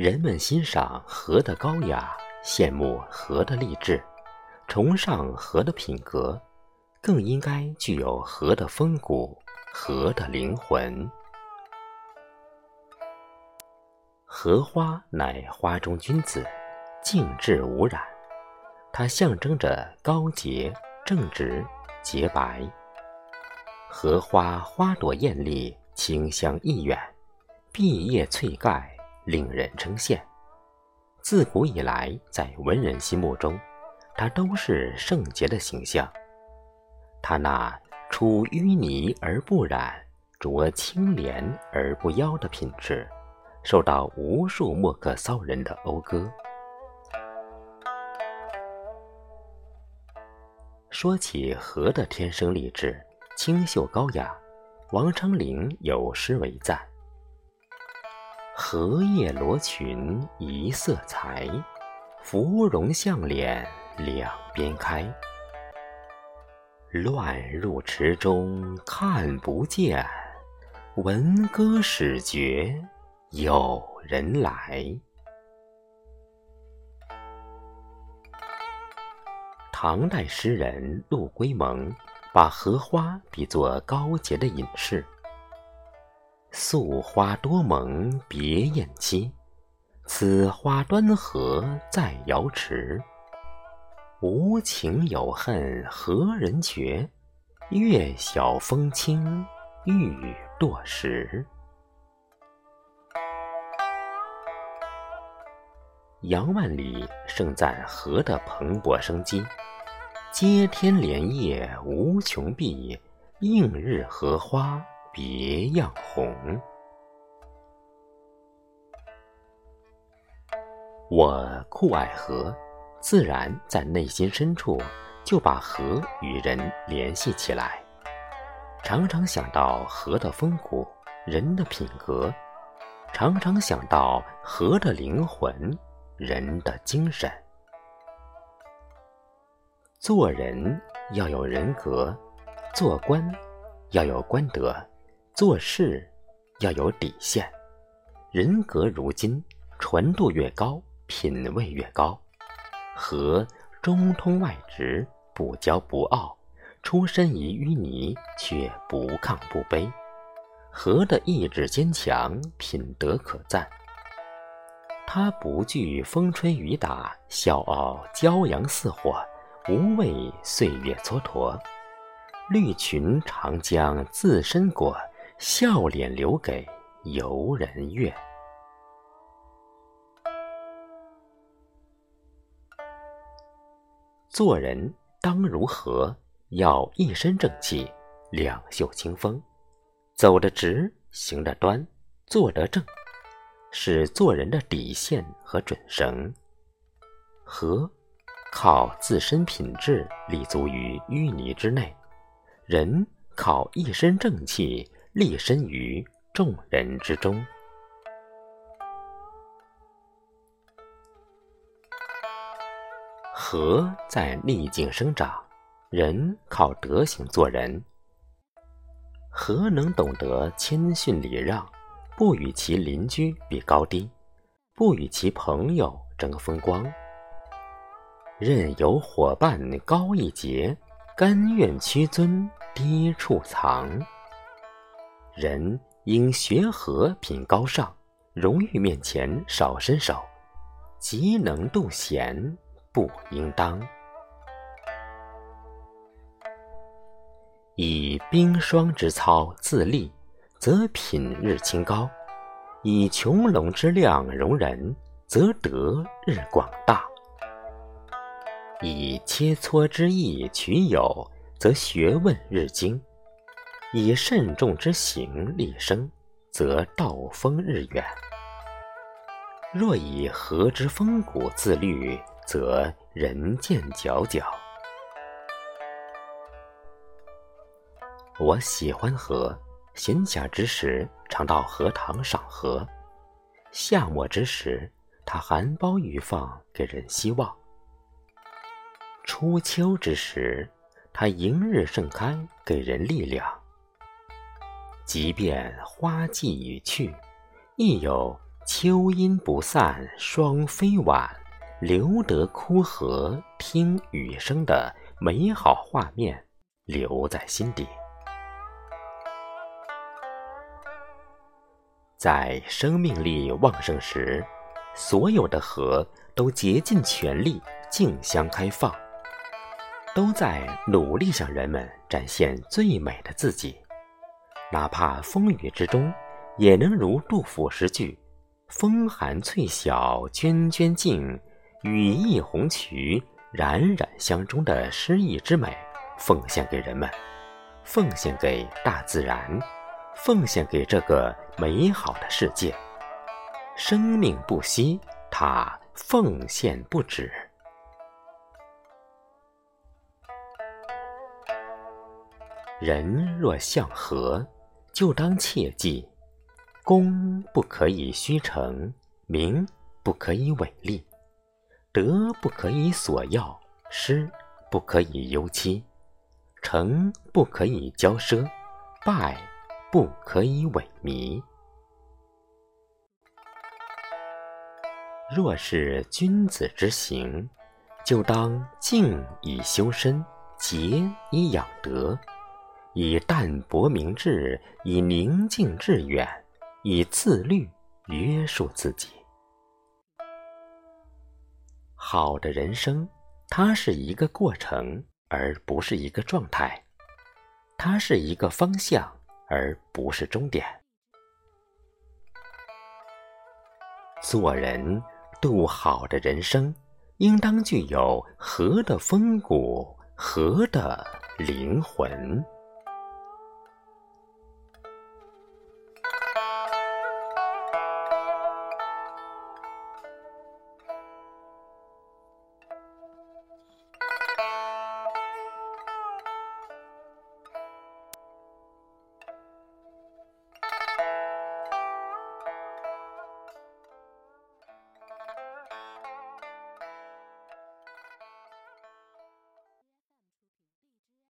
人们欣赏荷的高雅，羡慕荷的励志，崇尚荷的品格，更应该具有荷的风骨、荷的灵魂。荷花乃花中君子，静致无染，它象征着高洁、正直、洁白。荷花花朵艳丽，清香溢远，碧叶翠盖。令人称羡。自古以来，在文人心目中，它都是圣洁的形象。他那出淤泥而不染、濯清涟而不妖的品质，受到无数墨客骚人的讴歌。说起荷的天生丽质、清秀高雅，王昌龄有诗为赞。荷叶罗裙一色裁，芙蓉向脸两边开。乱入池中看不见，闻歌始觉有人来。唐代诗人陆龟蒙把荷花比作高洁的隐士。素花多蒙别艳期，此花端合在瑶池。无情有恨何人觉？月晓风清欲堕石。杨万里盛赞荷的蓬勃生机：接天莲叶无穷碧，映日荷花。别样红。我酷爱河，自然在内心深处就把河与人联系起来，常常想到河的风骨、人的品格，常常想到河的灵魂、人的精神。做人要有人格，做官要有官德。做事要有底线，人格如金，纯度越高，品位越高。和中通外直，不骄不傲，出身于淤泥，却不亢不卑。和的意志坚强，品德可赞。他不惧风吹雨打，笑傲骄阳似火，无畏岁月蹉跎。绿裙长江自身裹。笑脸留给游人阅。做人当如何？要一身正气，两袖清风，走得直，行得端，坐得正，是做人的底线和准绳。和靠自身品质立足于淤泥之内，人靠一身正气。立身于众人之中，和在逆境生长，人靠德行做人。何能懂得谦逊礼让，不与其邻居比高低，不与其朋友争风光，任由伙伴高一截，甘愿屈尊低处藏。人应学和品高尚，荣誉面前少伸手，极能度贤不应当。以冰霜之操自立，则品日清高；以穹隆之量容人，则德日广大；以切磋之意取友，则学问日精。以慎重之行立生，则道风日远；若以和之风骨自律，则人见皎皎。我喜欢河，闲暇之时常到荷塘赏荷；夏末之时，它含苞欲放，给人希望；初秋之时，它迎日盛开，给人力量。即便花季已去，亦有秋阴不散双飞晚，留得枯荷听雨声的美好画面留在心底。在生命力旺盛时，所有的河都竭尽全力竞相开放，都在努力向人们展现最美的自己。哪怕风雨之中，也能如杜甫诗句“风寒翠晓涓涓净，羽翼红衢冉冉相中”的诗意之美，奉献给人们，奉献给大自然。奉献给这个美好的世界，生命不息，它奉献不止。人若向河，就当切记：功不可以虚成，名不可以伪立，德不可以索要，失不可以忧戚，成不可以骄奢，败。不可以萎靡。若是君子之行，就当静以修身，节以养德，以淡泊明志，以宁静致远，以自律约束自己。好的人生，它是一个过程，而不是一个状态，它是一个方向。而不是终点。做人度好的人生，应当具有和的风骨，和的灵魂。